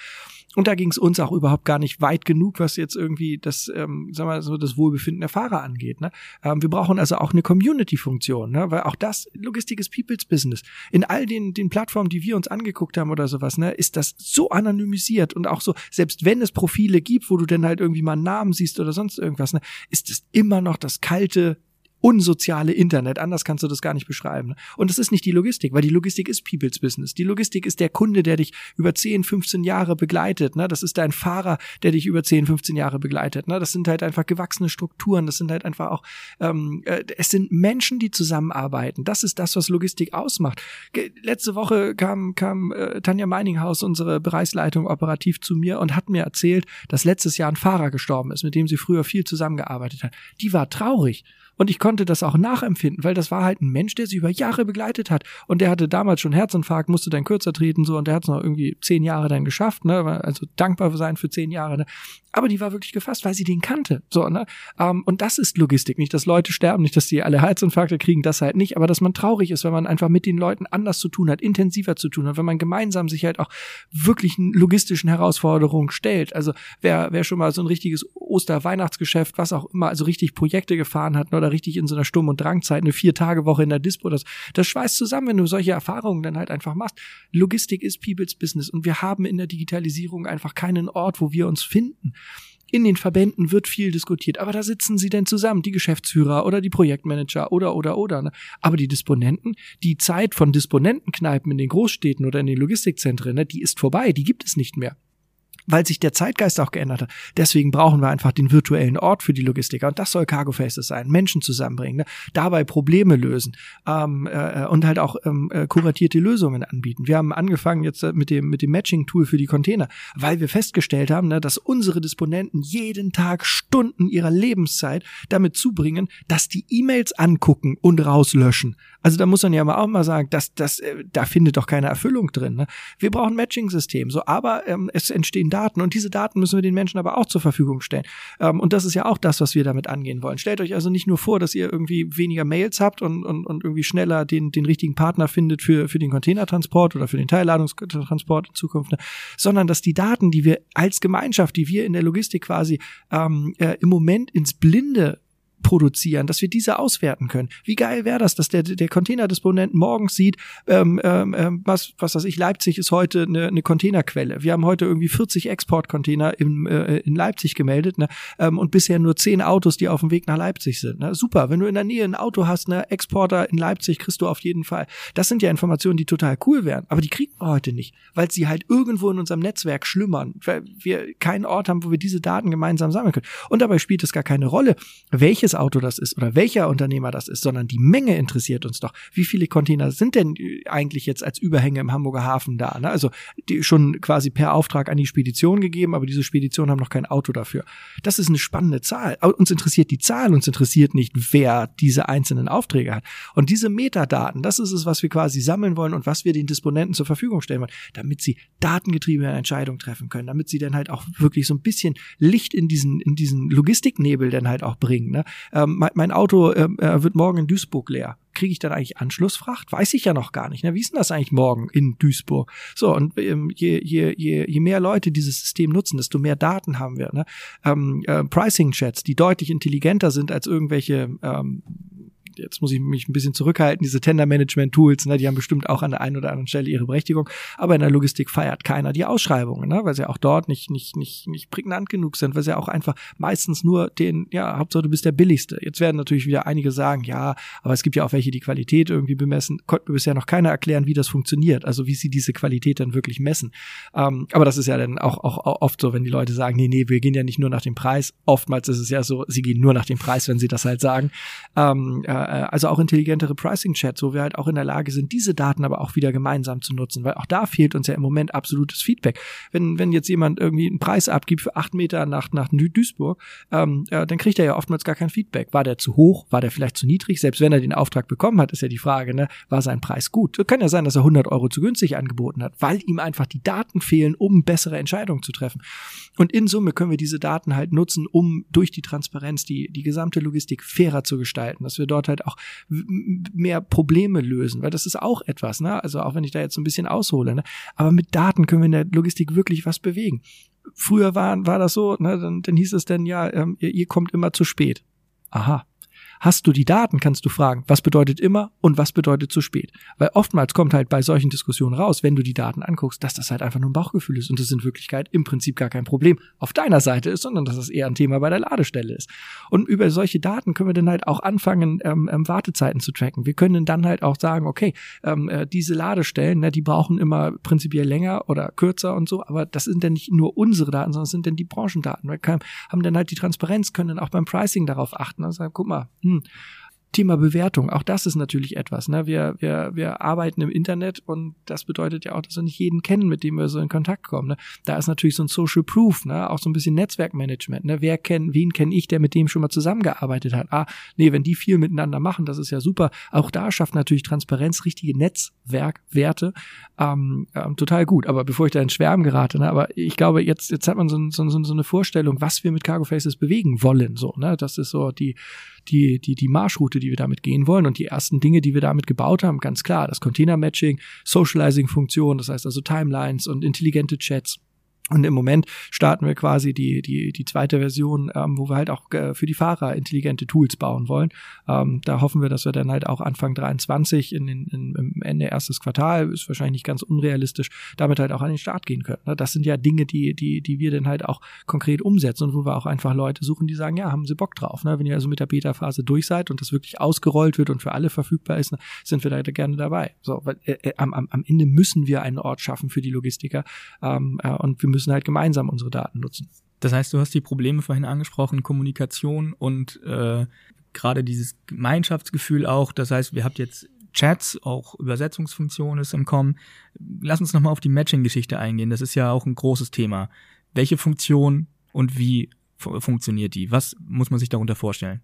Und da ging es uns auch überhaupt gar nicht weit genug, was jetzt irgendwie das, ähm, sagen wir so, das Wohlbefinden der Fahrer angeht. Ne? Ähm, wir brauchen also auch eine Community-Funktion, ne? weil auch das Logistik ist People's Business. In all den, den Plattformen, die wir uns angeguckt haben oder sowas, ne, ist das so anonymisiert und auch so, selbst wenn es Profile gibt, wo du dann halt irgendwie mal einen Namen siehst oder sonst irgendwas, ne, ist es immer noch das kalte unsoziale Internet. Anders kannst du das gar nicht beschreiben. Und es ist nicht die Logistik, weil die Logistik ist People's Business. Die Logistik ist der Kunde, der dich über 10, 15 Jahre begleitet. Ne? Das ist dein Fahrer, der dich über 10, 15 Jahre begleitet. Ne? Das sind halt einfach gewachsene Strukturen. Das sind halt einfach auch, ähm, äh, es sind Menschen, die zusammenarbeiten. Das ist das, was Logistik ausmacht. Letzte Woche kam, kam äh, Tanja Meininghaus, unsere Bereichsleitung, operativ zu mir und hat mir erzählt, dass letztes Jahr ein Fahrer gestorben ist, mit dem sie früher viel zusammengearbeitet hat. Die war traurig. Und ich konnte das auch nachempfinden, weil das war halt ein Mensch, der sie über Jahre begleitet hat. Und der hatte damals schon Herzinfarkt, musste dann kürzer treten, so, und der hat es noch irgendwie zehn Jahre dann geschafft, ne? Also dankbar sein für zehn Jahre, ne? Aber die war wirklich gefasst, weil sie den kannte. So, ne? Ähm, und das ist Logistik. Nicht, dass Leute sterben, nicht, dass die alle Herzinfarkte kriegen, das halt nicht, aber dass man traurig ist, wenn man einfach mit den Leuten anders zu tun hat, intensiver zu tun hat, wenn man gemeinsam sich halt auch wirklich logistischen Herausforderungen stellt. Also wer, wer schon mal so ein richtiges Oster-Weihnachtsgeschäft, was auch immer, also richtig Projekte gefahren hat, ne, oder richtig in so einer Sturm- und Drangzeit, eine Vier-Tage-Woche in der Dispo, das, das schweißt zusammen, wenn du solche Erfahrungen dann halt einfach machst. Logistik ist People's Business und wir haben in der Digitalisierung einfach keinen Ort, wo wir uns finden. In den Verbänden wird viel diskutiert, aber da sitzen sie denn zusammen, die Geschäftsführer oder die Projektmanager oder oder oder. Ne? Aber die Disponenten, die Zeit von Disponentenkneipen in den Großstädten oder in den Logistikzentren, ne, die ist vorbei, die gibt es nicht mehr weil sich der Zeitgeist auch geändert hat. Deswegen brauchen wir einfach den virtuellen Ort für die Logistiker. Und das soll Cargo Faces sein. Menschen zusammenbringen, ne? dabei Probleme lösen ähm, äh, und halt auch ähm, äh, kuratierte Lösungen anbieten. Wir haben angefangen jetzt äh, mit dem, mit dem Matching-Tool für die Container, weil wir festgestellt haben, ne, dass unsere Disponenten jeden Tag Stunden ihrer Lebenszeit damit zubringen, dass die E-Mails angucken und rauslöschen. Also da muss man ja auch mal sagen, dass das, äh, da findet doch keine Erfüllung drin. Ne? Wir brauchen Matching-System, so aber ähm, es entstehen Daten und diese Daten müssen wir den Menschen aber auch zur Verfügung stellen. Ähm, und das ist ja auch das, was wir damit angehen wollen. Stellt euch also nicht nur vor, dass ihr irgendwie weniger Mails habt und, und, und irgendwie schneller den, den richtigen Partner findet für, für den Containertransport oder für den Teilladungstransport in Zukunft, ne? sondern dass die Daten, die wir als Gemeinschaft, die wir in der Logistik quasi ähm, äh, im Moment ins Blinde produzieren, dass wir diese auswerten können. Wie geil wäre das, dass der, der Containerdisponent morgens sieht, ähm, ähm, ähm, was, was weiß ich, Leipzig ist heute eine, eine Containerquelle. Wir haben heute irgendwie 40 Exportcontainer in, äh, in Leipzig gemeldet ne? ähm, und bisher nur 10 Autos, die auf dem Weg nach Leipzig sind. Ne? Super, wenn du in der Nähe ein Auto hast, ne, Exporter in Leipzig kriegst du auf jeden Fall. Das sind ja Informationen, die total cool wären, aber die kriegen wir heute nicht, weil sie halt irgendwo in unserem Netzwerk schlummern, weil wir keinen Ort haben, wo wir diese Daten gemeinsam sammeln können. Und dabei spielt es gar keine Rolle, welches welches Auto das ist oder welcher Unternehmer das ist, sondern die Menge interessiert uns doch. Wie viele Container sind denn eigentlich jetzt als Überhänge im Hamburger Hafen da? Ne? Also die schon quasi per Auftrag an die Spedition gegeben, aber diese Spedition haben noch kein Auto dafür. Das ist eine spannende Zahl. Uns interessiert die Zahl, uns interessiert nicht, wer diese einzelnen Aufträge hat. Und diese Metadaten, das ist es, was wir quasi sammeln wollen und was wir den Disponenten zur Verfügung stellen wollen, damit sie datengetriebene Entscheidungen treffen können, damit sie dann halt auch wirklich so ein bisschen Licht in diesen, in diesen Logistiknebel dann halt auch bringen. Ne? Ähm, mein, mein Auto ähm, äh, wird morgen in Duisburg leer. Kriege ich dann eigentlich Anschlussfracht? Weiß ich ja noch gar nicht. Ne? Wie ist denn das eigentlich morgen in Duisburg? So, und ähm, je, je, je, je mehr Leute dieses System nutzen, desto mehr Daten haben wir. Ne? Ähm, äh, Pricing-Chats, die deutlich intelligenter sind als irgendwelche ähm, jetzt muss ich mich ein bisschen zurückhalten, diese Tender-Management-Tools, ne, die haben bestimmt auch an der einen oder anderen Stelle ihre Berechtigung, aber in der Logistik feiert keiner die Ausschreibungen, ne, weil sie auch dort nicht, nicht, nicht, nicht prägnant genug sind, weil sie auch einfach meistens nur den, ja, Hauptsache du bist der Billigste. Jetzt werden natürlich wieder einige sagen, ja, aber es gibt ja auch welche, die Qualität irgendwie bemessen, konnte bisher noch keiner erklären, wie das funktioniert, also wie sie diese Qualität dann wirklich messen. Ähm, aber das ist ja dann auch, auch, auch oft so, wenn die Leute sagen, nee, nee, wir gehen ja nicht nur nach dem Preis. Oftmals ist es ja so, sie gehen nur nach dem Preis, wenn sie das halt sagen. Ähm, äh, äh, also auch intelligentere Pricing-Chats, wo wir halt auch in der Lage sind, diese Daten aber auch wieder gemeinsam zu nutzen, weil auch da fehlt uns ja im Moment absolutes Feedback. Wenn, wenn jetzt jemand irgendwie einen Preis abgibt für acht Meter nach, nach Duisburg, ähm, ja, dann kriegt er ja oftmals gar kein Feedback. War der zu hoch? War der vielleicht zu niedrig? Selbst wenn er den Auftrag bekommen hat, ist ja die Frage, ne, war sein Preis gut? Kann ja sein, dass er 100 Euro zu günstig angeboten hat, weil ihm einfach die Daten fehlen, um bessere Entscheidungen zu treffen. Und in Summe können wir diese Daten halt nutzen, um durch die Transparenz die, die gesamte Logistik fairer zu gestalten, dass wir dort halt auch mehr Probleme lösen, weil das ist auch etwas, ne? Also auch wenn ich da jetzt so ein bisschen aushole, ne? Aber mit Daten können wir in der Logistik wirklich was bewegen. Früher war, war das so, ne? Dann, dann hieß es denn, ja, ähm, ihr, ihr kommt immer zu spät. Aha, Hast du die Daten, kannst du fragen, was bedeutet immer und was bedeutet zu spät? Weil oftmals kommt halt bei solchen Diskussionen raus, wenn du die Daten anguckst, dass das halt einfach nur ein Bauchgefühl ist und das in Wirklichkeit im Prinzip gar kein Problem auf deiner Seite ist, sondern dass das eher ein Thema bei der Ladestelle ist. Und über solche Daten können wir dann halt auch anfangen, ähm, ähm, Wartezeiten zu tracken. Wir können dann halt auch sagen, okay, ähm, äh, diese Ladestellen, ne, die brauchen immer prinzipiell länger oder kürzer und so, aber das sind dann nicht nur unsere Daten, sondern das sind dann die Branchendaten. Wir haben dann halt die Transparenz, können dann auch beim Pricing darauf achten. Also, guck mal, hm, Thema Bewertung, auch das ist natürlich etwas. Ne? Wir, wir, wir arbeiten im Internet und das bedeutet ja auch, dass wir nicht jeden kennen, mit dem wir so in Kontakt kommen. Ne? Da ist natürlich so ein Social Proof, ne? auch so ein bisschen Netzwerkmanagement. Ne? Wer kennt, wen kenne ich, der mit dem schon mal zusammengearbeitet hat? Ah, nee, wenn die viel miteinander machen, das ist ja super. Auch da schafft natürlich Transparenz richtige Netzwerkwerte ähm, ähm, total gut. Aber bevor ich da in Schwärmen gerate, ne? aber ich glaube, jetzt, jetzt hat man so, so, so eine Vorstellung, was wir mit Cargo Faces bewegen wollen. So, ne? Das ist so die die, die, die Marschroute, die wir damit gehen wollen. Und die ersten Dinge, die wir damit gebaut haben, ganz klar, das Container-Matching, Socializing-Funktion, das heißt also Timelines und intelligente Chats. Und im Moment starten wir quasi die, die, die zweite Version, ähm, wo wir halt auch äh, für die Fahrer intelligente Tools bauen wollen. Ähm, da hoffen wir, dass wir dann halt auch Anfang 23 in, in, im Ende erstes Quartal, ist wahrscheinlich nicht ganz unrealistisch, damit halt auch an den Start gehen können. Ne? Das sind ja Dinge, die, die, die wir dann halt auch konkret umsetzen und wo wir auch einfach Leute suchen, die sagen, ja, haben sie Bock drauf. Ne? Wenn ihr also mit der Beta-Phase durch seid und das wirklich ausgerollt wird und für alle verfügbar ist, ne, sind wir da gerne dabei. So, weil äh, äh am, am Ende müssen wir einen Ort schaffen für die Logistiker ähm, äh, und wir müssen müssen halt gemeinsam unsere Daten nutzen. Das heißt, du hast die Probleme vorhin angesprochen, Kommunikation und äh, gerade dieses Gemeinschaftsgefühl auch. Das heißt, wir habt jetzt Chats, auch Übersetzungsfunktion ist im Kommen. Lass uns nochmal auf die Matching-Geschichte eingehen. Das ist ja auch ein großes Thema. Welche Funktion und wie funktioniert die? Was muss man sich darunter vorstellen?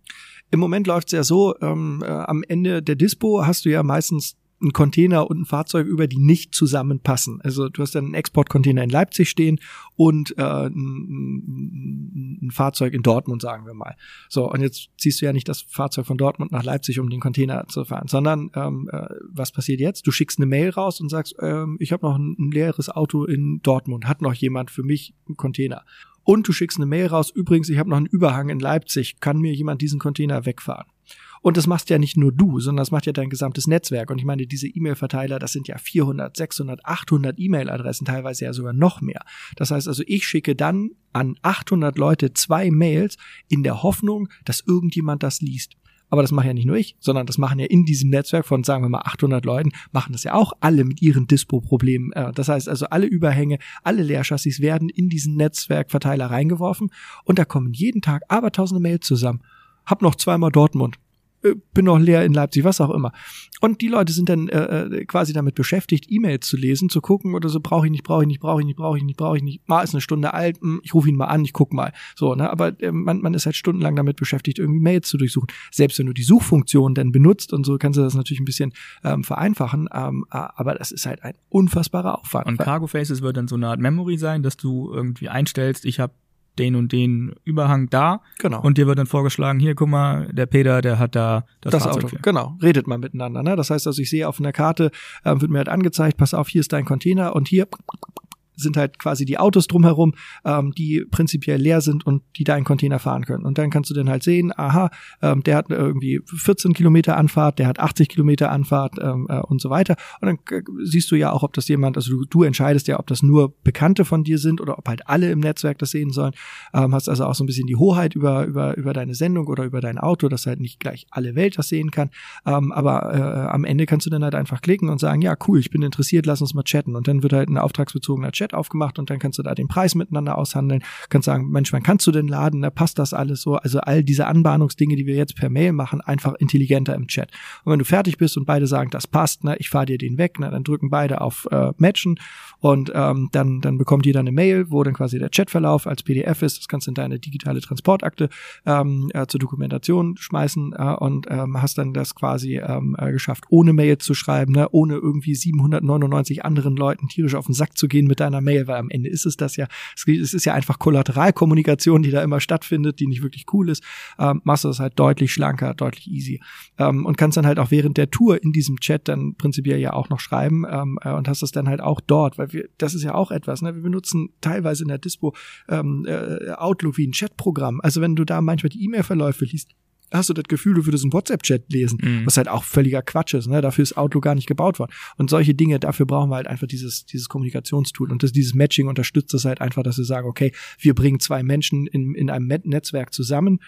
Im Moment läuft es ja so, ähm, äh, am Ende der Dispo hast du ja meistens ein Container und ein Fahrzeug über, die nicht zusammenpassen. Also du hast dann einen Exportcontainer in Leipzig stehen und äh, ein, ein, Fahrzeug in Dortmund, sagen wir mal. So, und jetzt ziehst du ja nicht das Fahrzeug von Dortmund nach Leipzig, um den Container zu fahren, sondern ähm, äh, was passiert jetzt? Du schickst eine Mail raus und sagst, ähm, ich habe noch ein, ein leeres Auto in Dortmund, hat noch jemand für mich einen Container? Und du schickst eine Mail raus, übrigens, ich habe noch einen Überhang in Leipzig, kann mir jemand diesen Container wegfahren? Und das machst ja nicht nur du, sondern das macht ja dein gesamtes Netzwerk. Und ich meine, diese E-Mail-Verteiler, das sind ja 400, 600, 800 E-Mail-Adressen, teilweise ja sogar noch mehr. Das heißt also, ich schicke dann an 800 Leute zwei Mails in der Hoffnung, dass irgendjemand das liest. Aber das mache ja nicht nur ich, sondern das machen ja in diesem Netzwerk von, sagen wir mal, 800 Leuten, machen das ja auch alle mit ihren Dispo-Problemen. Äh, das heißt also, alle Überhänge, alle Leerchassis werden in diesen Netzwerkverteiler reingeworfen und da kommen jeden Tag aber tausende Mails zusammen. Hab noch zweimal Dortmund. Bin noch leer in Leipzig, was auch immer. Und die Leute sind dann äh, äh, quasi damit beschäftigt, E-Mails zu lesen, zu gucken oder so, brauche ich nicht, brauche ich nicht, brauche ich nicht, brauche ich nicht, brauche ich nicht. Mal ist eine Stunde alt, hm, ich rufe ihn mal an, ich guck mal. So, ne? Aber äh, man, man ist halt stundenlang damit beschäftigt, irgendwie Mails zu durchsuchen. Selbst wenn du die Suchfunktion dann benutzt und so, kannst du das natürlich ein bisschen ähm, vereinfachen, ähm, aber das ist halt ein unfassbarer Aufwand. Und Cargo Faces wird dann so eine Art Memory sein, dass du irgendwie einstellst, ich habe den und den Überhang da. Genau. Und dir wird dann vorgeschlagen, hier, guck mal, der Peter, der hat da das, das Auto. Für. Genau, redet mal miteinander. Ne? Das heißt also, ich sehe auf einer Karte, äh, wird mir halt angezeigt, pass auf, hier ist dein Container und hier sind halt quasi die Autos drumherum, ähm, die prinzipiell leer sind und die deinen Container fahren können. Und dann kannst du dann halt sehen, aha, ähm, der hat irgendwie 14 Kilometer Anfahrt, der hat 80 Kilometer Anfahrt ähm, äh, und so weiter. Und dann äh, siehst du ja auch, ob das jemand, also du, du entscheidest ja, ob das nur Bekannte von dir sind oder ob halt alle im Netzwerk das sehen sollen. Ähm, hast also auch so ein bisschen die Hoheit über, über, über deine Sendung oder über dein Auto, dass halt nicht gleich alle Welt das sehen kann. Ähm, aber äh, am Ende kannst du dann halt einfach klicken und sagen, ja, cool, ich bin interessiert, lass uns mal chatten. Und dann wird halt ein auftragsbezogener Chat Chat aufgemacht und dann kannst du da den Preis miteinander aushandeln, kannst sagen, Mensch, wann kannst du denn laden, da passt das alles so, also all diese Anbahnungsdinge, die wir jetzt per Mail machen, einfach intelligenter im Chat. Und wenn du fertig bist und beide sagen, das passt, ne, ich fahre dir den weg, ne, dann drücken beide auf äh, Matchen und ähm, dann, dann bekommt jeder eine Mail, wo dann quasi der Chatverlauf als PDF ist, das kannst du in deine digitale Transportakte ähm, äh, zur Dokumentation schmeißen äh, und ähm, hast dann das quasi ähm, äh, geschafft, ohne Mail zu schreiben, ne, ohne irgendwie 799 anderen Leuten tierisch auf den Sack zu gehen mit deiner Mail, weil am Ende ist es das ja, es ist ja einfach Kollateralkommunikation, die da immer stattfindet, die nicht wirklich cool ist, ähm, machst du das halt deutlich schlanker, deutlich easy ähm, und kannst dann halt auch während der Tour in diesem Chat dann prinzipiell ja auch noch schreiben ähm, äh, und hast das dann halt auch dort, weil wir, das ist ja auch etwas, ne? wir benutzen teilweise in der Dispo ähm, äh, Outlook wie ein Chatprogramm, also wenn du da manchmal die E-Mail-Verläufe liest, hast du das Gefühl, du würdest einen WhatsApp-Chat lesen, mhm. was halt auch völliger Quatsch ist. Ne? Dafür ist Outlook gar nicht gebaut worden. Und solche Dinge, dafür brauchen wir halt einfach dieses, dieses Kommunikationstool. Und das, dieses Matching unterstützt es halt einfach, dass wir sagen, okay, wir bringen zwei Menschen in, in einem Netzwerk zusammen,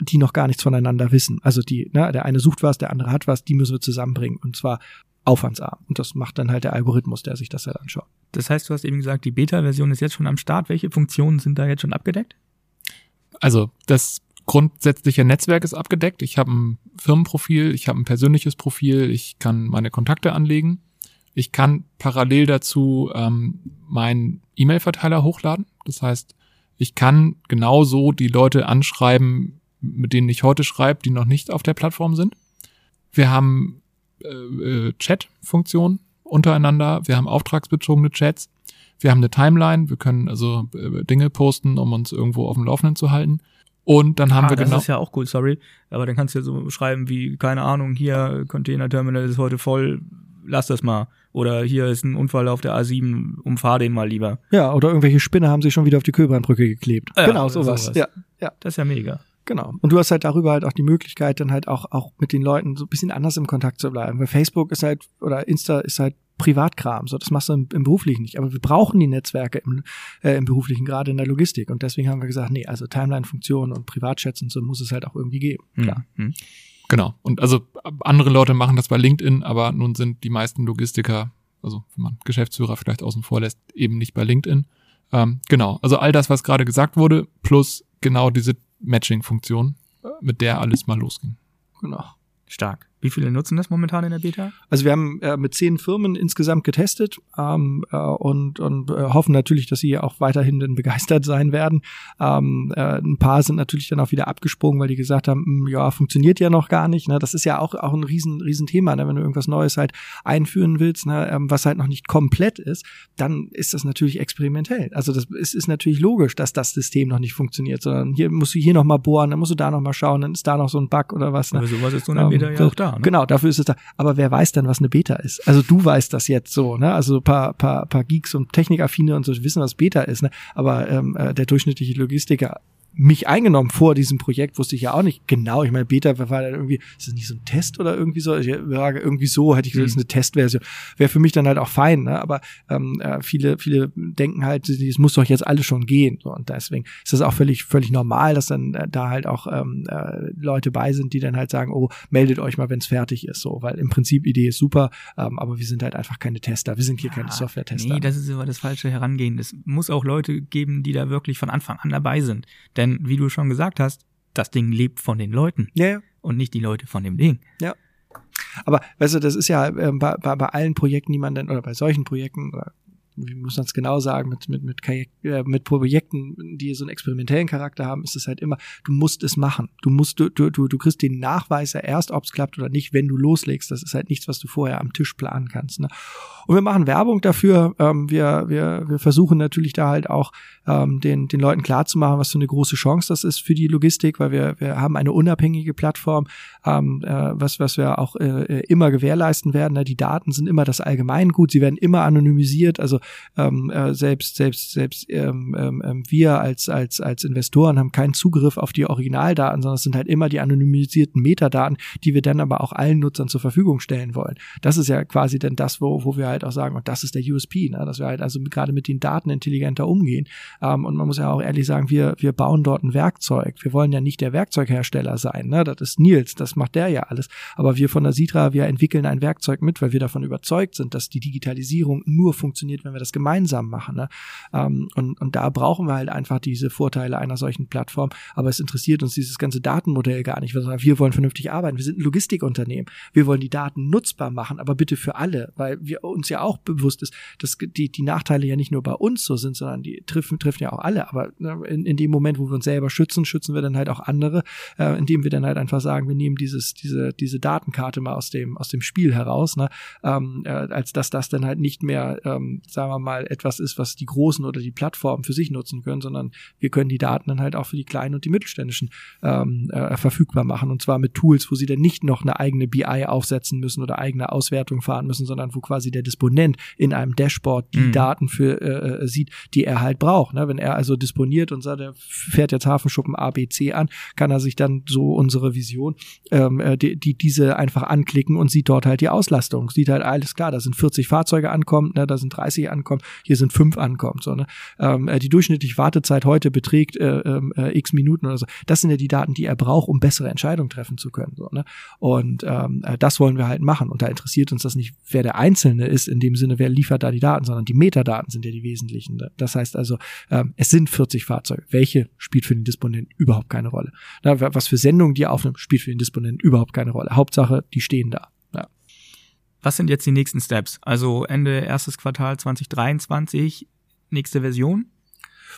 die noch gar nichts voneinander wissen. Also die, ne, der eine sucht was, der andere hat was, die müssen wir zusammenbringen. Und zwar aufwandsarm. Und das macht dann halt der Algorithmus, der sich das halt anschaut. Das heißt, du hast eben gesagt, die Beta-Version ist jetzt schon am Start. Welche Funktionen sind da jetzt schon abgedeckt? Also das grundsätzliche Netzwerk ist abgedeckt. Ich habe ein Firmenprofil, ich habe ein persönliches Profil, ich kann meine Kontakte anlegen. Ich kann parallel dazu ähm, meinen E-Mail-Verteiler hochladen. Das heißt, ich kann genauso die Leute anschreiben, mit denen ich heute schreibe, die noch nicht auf der Plattform sind. Wir haben äh, äh, Chat-Funktionen untereinander, wir haben auftragsbezogene Chats, wir haben eine Timeline, wir können also äh, Dinge posten, um uns irgendwo auf dem Laufenden zu halten. Und dann haben ah, wir genau. Das ist ja auch cool, sorry. Aber dann kannst du ja so schreiben wie, keine Ahnung, hier, Container Terminal ist heute voll, lass das mal. Oder hier ist ein Unfall auf der A7, umfahr den mal lieber. Ja, oder irgendwelche Spinne haben sich schon wieder auf die Köbernbrücke geklebt. Ja, genau, sowas. sowas. Ja, ja. Das ist ja mega. Genau. Und du hast halt darüber halt auch die Möglichkeit, dann halt auch, auch mit den Leuten so ein bisschen anders im Kontakt zu bleiben. Weil Facebook ist halt, oder Insta ist halt Privatkram. So, das machst du im, im Beruflichen nicht. Aber wir brauchen die Netzwerke im, äh, im Beruflichen, gerade in der Logistik. Und deswegen haben wir gesagt, nee, also Timeline-Funktionen und Privatchats und so muss es halt auch irgendwie geben. Hm, Klar. Mhm. Genau. Und also andere Leute machen das bei LinkedIn, aber nun sind die meisten Logistiker, also wenn man Geschäftsführer vielleicht außen vor lässt, eben nicht bei LinkedIn. Ähm, genau, also all das, was gerade gesagt wurde, plus genau diese Matching-Funktion, äh, mit der alles mal losging. Genau. Stark. Wie viele nutzen das momentan in der Beta? Also wir haben äh, mit zehn Firmen insgesamt getestet ähm, äh, und, und äh, hoffen natürlich, dass sie auch weiterhin dann begeistert sein werden. Ähm, äh, ein paar sind natürlich dann auch wieder abgesprungen, weil die gesagt haben, hm, ja, funktioniert ja noch gar nicht. Ne? Das ist ja auch, auch ein riesen, riesen Thema, ne? wenn du irgendwas Neues halt einführen willst, ne? ähm, was halt noch nicht komplett ist, dann ist das natürlich experimentell. Also das ist, ist natürlich logisch, dass das System noch nicht funktioniert, sondern hier musst du hier noch mal bohren, dann musst du da noch mal schauen, dann ist da noch so ein Bug oder was. Ne? Aber sowas ist so in der Beta Ähm, ja auch da. Ne? Genau, dafür ist es da. Aber wer weiß dann, was eine Beta ist? Also du weißt das jetzt so, ne? Also paar, paar, paar Geeks und Technikaffine und so wissen, was Beta ist, ne? Aber ähm, äh, der durchschnittliche Logistiker mich eingenommen vor diesem Projekt, wusste ich ja auch nicht genau. Ich meine, Beta war dann irgendwie, ist das nicht so ein Test oder irgendwie so? Ich sage, irgendwie so, hätte ich gesagt, das ist eine Testversion. Wäre für mich dann halt auch fein, ne? Aber ähm, äh, viele, viele denken halt, es muss doch jetzt alles schon gehen. So, und deswegen ist das auch völlig, völlig normal, dass dann äh, da halt auch ähm, äh, Leute bei sind, die dann halt sagen, oh, meldet euch mal, wenn es fertig ist. So, weil im Prinzip Idee ist super, ähm, aber wir sind halt einfach keine Tester. Wir sind hier keine Ah, Software-Tester. Nee, das ist immer das falsche Herangehen. Es muss auch Leute geben, die da wirklich von Anfang an dabei sind. Denn wie du schon gesagt hast, das Ding lebt von den Leuten ja, ja. und nicht die Leute von dem Ding. Aber weißt du, das ist ja ähm, bei, bei, bei allen Projekten, die man dann, oder bei solchen Projekten, oder wie muss man es genau sagen, mit, mit, mit, Kajak, äh, mit Projekten, die so einen experimentellen Charakter haben, ist es halt immer, du musst es machen. Du musst, du, du, du kriegst den Nachweis ja erst, ob es klappt oder nicht, wenn du loslegst. Das ist halt nichts, was du vorher am Tisch planen kannst. Ne? Und wir machen Werbung dafür. Ähm, wir, wir, wir versuchen natürlich da halt auch ähm, den, den Leuten klarzumachen, was für eine große Chance das ist für die Logistik, weil wir, wir haben eine unabhängige Plattform, ähm, äh, was, was wir auch äh, immer gewährleisten werden. Ne? Die Daten sind immer das Allgemeingut, sie werden immer anonymisiert. Also ähm, äh, selbst, selbst, selbst ähm, ähm, wir als, als, als Investoren haben keinen Zugriff auf die Originaldaten, sondern es sind halt immer die anonymisierten Metadaten, die wir dann aber auch allen Nutzern zur Verfügung stellen wollen. Das ist ja quasi dann das, wo, wo wir halt auch sagen, und das ist der USP, ne? dass wir halt also gerade mit den Daten intelligenter umgehen. Ähm, und man muss ja auch ehrlich sagen, wir, wir bauen dort ein Werkzeug. Wir wollen ja nicht der Werkzeughersteller sein. Ne? Das ist Nils, das macht der ja alles. Aber wir von der Sidra, wir entwickeln ein Werkzeug mit, weil wir davon überzeugt sind, dass die Digitalisierung nur funktioniert, wenn wir das gemeinsam machen. Ne? Ähm, und, und da brauchen wir halt einfach diese Vorteile einer solchen Plattform. Aber es interessiert uns dieses ganze Datenmodell gar nicht. Sagen, wir wollen vernünftig arbeiten. Wir sind ein Logistikunternehmen. Wir wollen die Daten nutzbar machen, aber bitte für alle, weil wir uns ja auch bewusst ist, dass die, die Nachteile ja nicht nur bei uns so sind, sondern die treffen, treffen ja auch alle. Aber ne, in, in dem Moment, wo wir uns selber schützen, schützen wir dann halt auch andere, äh, indem wir dann halt einfach sagen, wir nehmen dieses, diese, diese Datenkarte mal aus dem, aus dem Spiel heraus, ne? ähm, äh, als dass das dann halt nicht mehr, ähm, sagen wir mal, etwas ist, was die Großen oder die Plattformen für sich nutzen können, sondern wir können die Daten dann halt auch für die kleinen und die mittelständischen ähm, äh, verfügbar machen. Und zwar mit Tools, wo sie dann nicht noch eine eigene BI aufsetzen müssen oder eigene Auswertung fahren müssen, sondern wo quasi der Disponent in einem Dashboard die Mhm. Daten für äh, äh, sieht, die er halt braucht. Ne? Wenn er also disponiert und sagt, er fährt jetzt Hafenschuppen A, B, C an, kann er sich dann so unsere Vision, ähm, äh, die, die diese einfach anklicken und sieht dort halt die Auslastung. Sieht halt alles klar, da sind 40 Fahrzeuge ankommen, ne, da sind 30 ankommen, hier sind fünf ankommen. So, ne? ähm, äh, die durchschnittliche Wartezeit heute beträgt äh, ähm, äh, x Minuten oder so. Das sind ja die Daten, die er braucht, um bessere Entscheidungen treffen zu können. So, ne? Und ähm, äh, das wollen wir halt machen. Und da interessiert uns das nicht, wer der Einzelne ist, in dem Sinne, wer liefert da die Daten, sondern die Metadaten sind ja die wesentlichen. Ne? Das heißt also, ähm, es sind 40 Fahrzeuge. Welche spielt für den Disponenten überhaupt keine Rolle. Was für Sendungen die aufnehmen, spielt für den Disponenten überhaupt keine Rolle. Hauptsache, die stehen da. Ja. Was sind jetzt die nächsten Steps? Also Ende erstes Quartal 2023, nächste Version?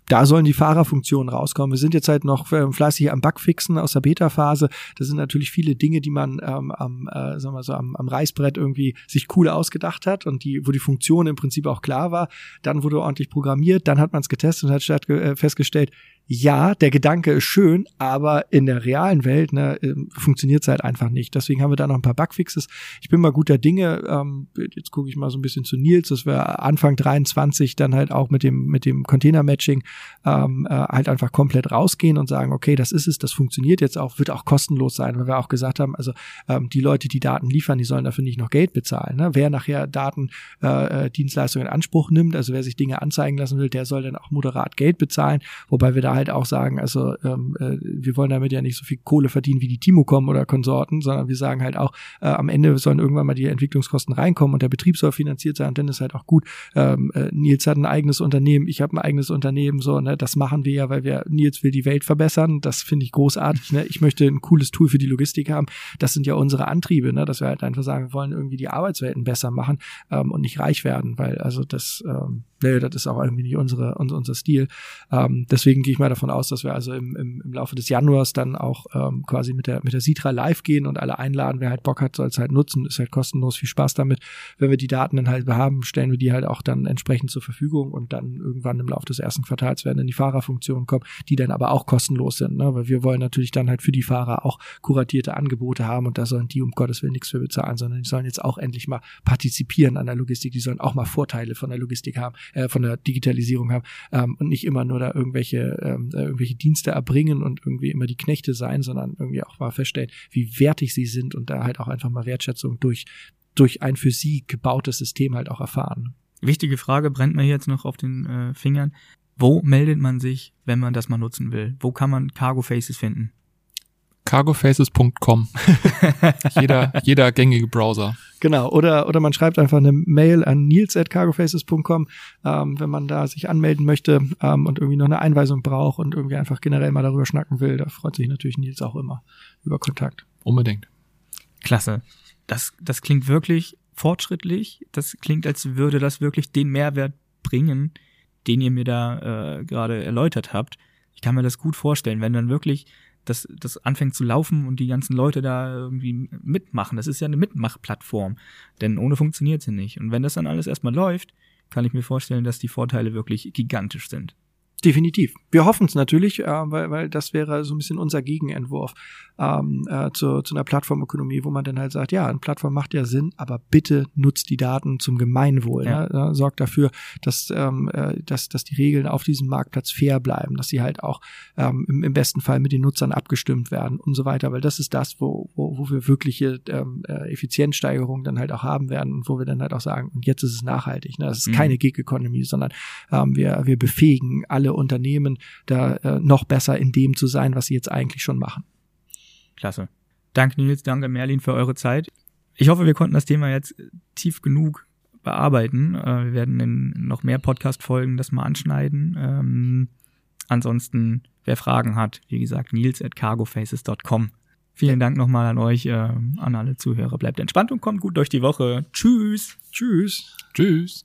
Da sollen die Fahrerfunktionen rauskommen. Wir sind jetzt halt noch ähm, fleißig am Bugfixen aus der Beta-Phase. Das sind natürlich viele Dinge, die man ähm, am, äh, sagen wir so, am, am Reißbrett irgendwie sich cool ausgedacht hat und die, wo die Funktion im Prinzip auch klar war. Dann wurde ordentlich programmiert, dann hat man es getestet und hat äh, festgestellt, ja, der Gedanke ist schön, aber in der realen Welt ne, funktioniert es halt einfach nicht. Deswegen haben wir da noch ein paar Bugfixes. Ich bin mal guter Dinge. Ähm, jetzt gucke ich mal so ein bisschen zu Nils, dass wir Anfang 23 dann halt auch mit dem mit dem Container-Matching ähm, äh, halt einfach komplett rausgehen und sagen, okay, das ist es, das funktioniert jetzt auch, wird auch kostenlos sein, weil wir auch gesagt haben, also ähm, die Leute, die Daten liefern, die sollen dafür nicht noch Geld bezahlen. Ne? Wer nachher Daten, äh, äh, in Anspruch nimmt, also wer sich Dinge anzeigen lassen will, der soll dann auch moderat Geld bezahlen, wobei wir da halt auch sagen, also ähm, äh, wir wollen damit ja nicht so viel Kohle verdienen wie die Timocom oder Konsorten, sondern wir sagen halt auch, äh, am Ende sollen irgendwann mal die Entwicklungskosten reinkommen und der Betrieb soll finanziert sein und dann ist halt auch gut. Ähm, äh, Nils hat ein eigenes Unternehmen, ich habe ein eigenes Unternehmen, so, ne, das machen wir ja, weil wir, Nils will die Welt verbessern, das finde ich großartig, ne? Ich möchte ein cooles Tool für die Logistik haben. Das sind ja unsere Antriebe, ne? dass wir halt einfach sagen, wir wollen irgendwie die Arbeitswelten besser machen ähm, und nicht reich werden, weil also das ähm, nee, das ist auch irgendwie nicht unsere, unser, unser Stil. Ähm, deswegen gehe ich mal davon aus, dass wir also im, im, im Laufe des Januars dann auch ähm, quasi mit der, mit der Sitra live gehen und alle einladen. Wer halt Bock hat, soll es halt nutzen. Ist halt kostenlos. Viel Spaß damit. Wenn wir die Daten dann halt haben, stellen wir die halt auch dann entsprechend zur Verfügung und dann irgendwann im Laufe des ersten Quartals werden dann die Fahrerfunktionen kommen, die dann aber auch kostenlos sind, ne? weil wir wollen natürlich dann halt für die Fahrer auch kuratierte Angebote haben und da sollen die um Gottes Willen nichts für bezahlen, sondern die sollen jetzt auch endlich mal partizipieren an der Logistik. Die sollen auch mal Vorteile von der Logistik haben äh, von der Digitalisierung haben ähm, und nicht immer nur da irgendwelche ähm, äh, irgendwelche Dienste erbringen und irgendwie immer die Knechte sein, sondern irgendwie auch mal feststellen, wie wertig sie sind und da halt auch einfach mal Wertschätzung durch durch ein für sie gebautes System halt auch erfahren. Wichtige Frage brennt mir jetzt noch auf den äh, Fingern. Wo meldet man sich, wenn man das mal nutzen will? Wo kann man Cargo Faces finden? cargofaces.com. jeder, jeder gängige Browser. Genau, oder, oder man schreibt einfach eine Mail an nils.cargofaces.com, ähm, wenn man da sich anmelden möchte ähm, und irgendwie noch eine Einweisung braucht und irgendwie einfach generell mal darüber schnacken will. Da freut sich natürlich Nils auch immer über Kontakt. Unbedingt. Klasse. Das, das klingt wirklich fortschrittlich. Das klingt, als würde das wirklich den Mehrwert bringen, den ihr mir da äh, gerade erläutert habt. Ich kann mir das gut vorstellen, wenn dann wirklich das, das anfängt zu laufen und die ganzen Leute da irgendwie mitmachen. Das ist ja eine Mitmachplattform. Denn ohne funktioniert sie nicht. Und wenn das dann alles erstmal läuft, kann ich mir vorstellen, dass die Vorteile wirklich gigantisch sind. Definitiv. Wir hoffen es natürlich, äh, weil, weil das wäre so ein bisschen unser Gegenentwurf ähm, äh, zu, zu einer Plattformökonomie, wo man dann halt sagt, ja, eine Plattform macht ja Sinn, aber bitte nutzt die Daten zum Gemeinwohl. Ja. Ne? Sorgt dafür, dass, ähm, äh, dass, dass die Regeln auf diesem Marktplatz fair bleiben, dass sie halt auch ähm, im, im besten Fall mit den Nutzern abgestimmt werden und so weiter, weil das ist das, wo, wo, wo wir wirkliche ähm, äh, Effizienzsteigerungen dann halt auch haben werden und wo wir dann halt auch sagen, und jetzt ist es nachhaltig. Ne? Das ist mhm. keine Gig-Economy, sondern ähm, wir, wir befähigen alle viele Unternehmen da äh, noch besser in dem zu sein, was sie jetzt eigentlich schon machen. Klasse. Danke Nils, danke Merlin für eure Zeit. Ich hoffe, wir konnten das Thema jetzt tief genug bearbeiten. Äh, wir werden in noch mehr Podcast-Folgen das mal anschneiden. Ähm, ansonsten, wer Fragen hat, wie gesagt, nils at cargofaces.com. Vielen Dank nochmal an euch, äh, an alle Zuhörer. Bleibt entspannt und kommt gut durch die Woche. Tschüss. Tschüss. Tschüss.